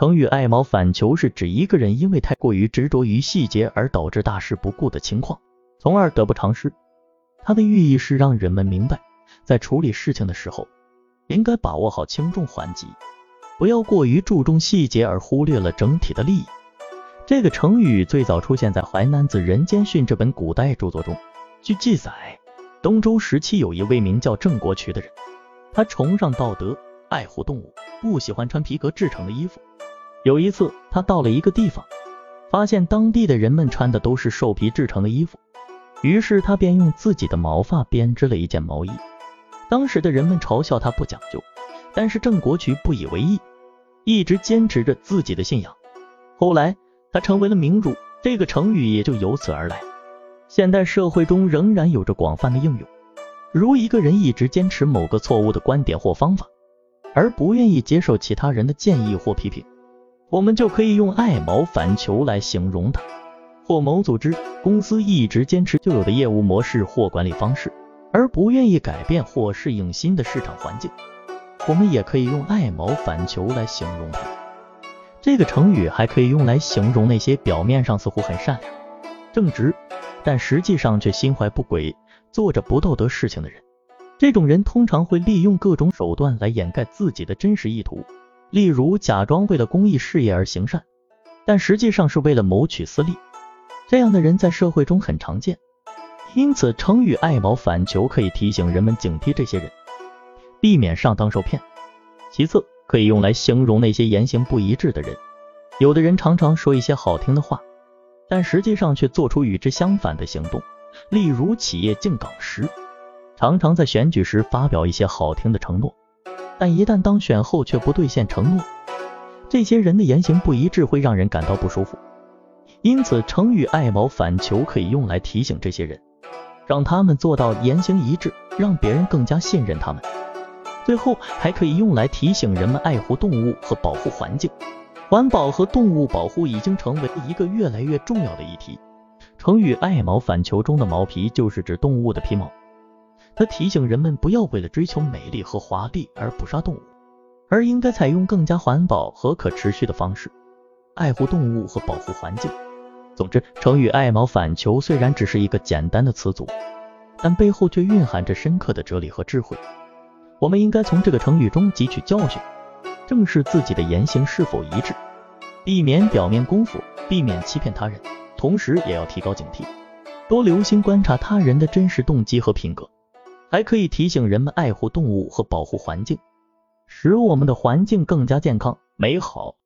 成语“爱毛反裘”是指一个人因为太过于执着于细节而导致大事不顾的情况，从而得不偿失。它的寓意是让人们明白，在处理事情的时候，应该把握好轻重缓急，不要过于注重细节而忽略了整体的利益。这个成语最早出现在《淮南子·人间训》这本古代著作中。据记载，东周时期有一位名叫郑国渠的人，他崇尚道德，爱护动物，不喜欢穿皮革制成的衣服。有一次，他到了一个地方，发现当地的人们穿的都是兽皮制成的衣服，于是他便用自己的毛发编织了一件毛衣。当时的人们嘲笑他不讲究，但是郑国渠不以为意，一直坚持着自己的信仰。后来，他成为了名儒，这个成语也就由此而来。现代社会中仍然有着广泛的应用，如一个人一直坚持某个错误的观点或方法，而不愿意接受其他人的建议或批评。我们就可以用爱毛反裘来形容它，或某组织、公司一直坚持旧有的业务模式或管理方式，而不愿意改变或适应新的市场环境。我们也可以用爱毛反裘来形容它。这个成语还可以用来形容那些表面上似乎很善良、正直，但实际上却心怀不轨、做着不道德事情的人。这种人通常会利用各种手段来掩盖自己的真实意图。例如，假装为了公益事业而行善，但实际上是为了谋取私利。这样的人在社会中很常见，因此成语“爱毛反裘”可以提醒人们警惕这些人，避免上当受骗。其次，可以用来形容那些言行不一致的人。有的人常常说一些好听的话，但实际上却做出与之相反的行动。例如，企业进岗时，常常在选举时发表一些好听的承诺。但一旦当选后却不兑现承诺，这些人的言行不一致会让人感到不舒服。因此，成语“爱毛反裘”可以用来提醒这些人，让他们做到言行一致，让别人更加信任他们。最后，还可以用来提醒人们爱护动物和保护环境。环保和动物保护已经成为一个越来越重要的议题。成语“爱毛反裘”中的毛皮就是指动物的皮毛。他提醒人们不要为了追求美丽和华丽而捕杀动物，而应该采用更加环保和可持续的方式，爱护动物和保护环境。总之，成语“爱毛反裘”虽然只是一个简单的词组，但背后却蕴含着深刻的哲理和智慧。我们应该从这个成语中汲取教训，正视自己的言行是否一致，避免表面功夫，避免欺骗他人，同时也要提高警惕，多留心观察他人的真实动机和品格。还可以提醒人们爱护动物和保护环境，使我们的环境更加健康美好。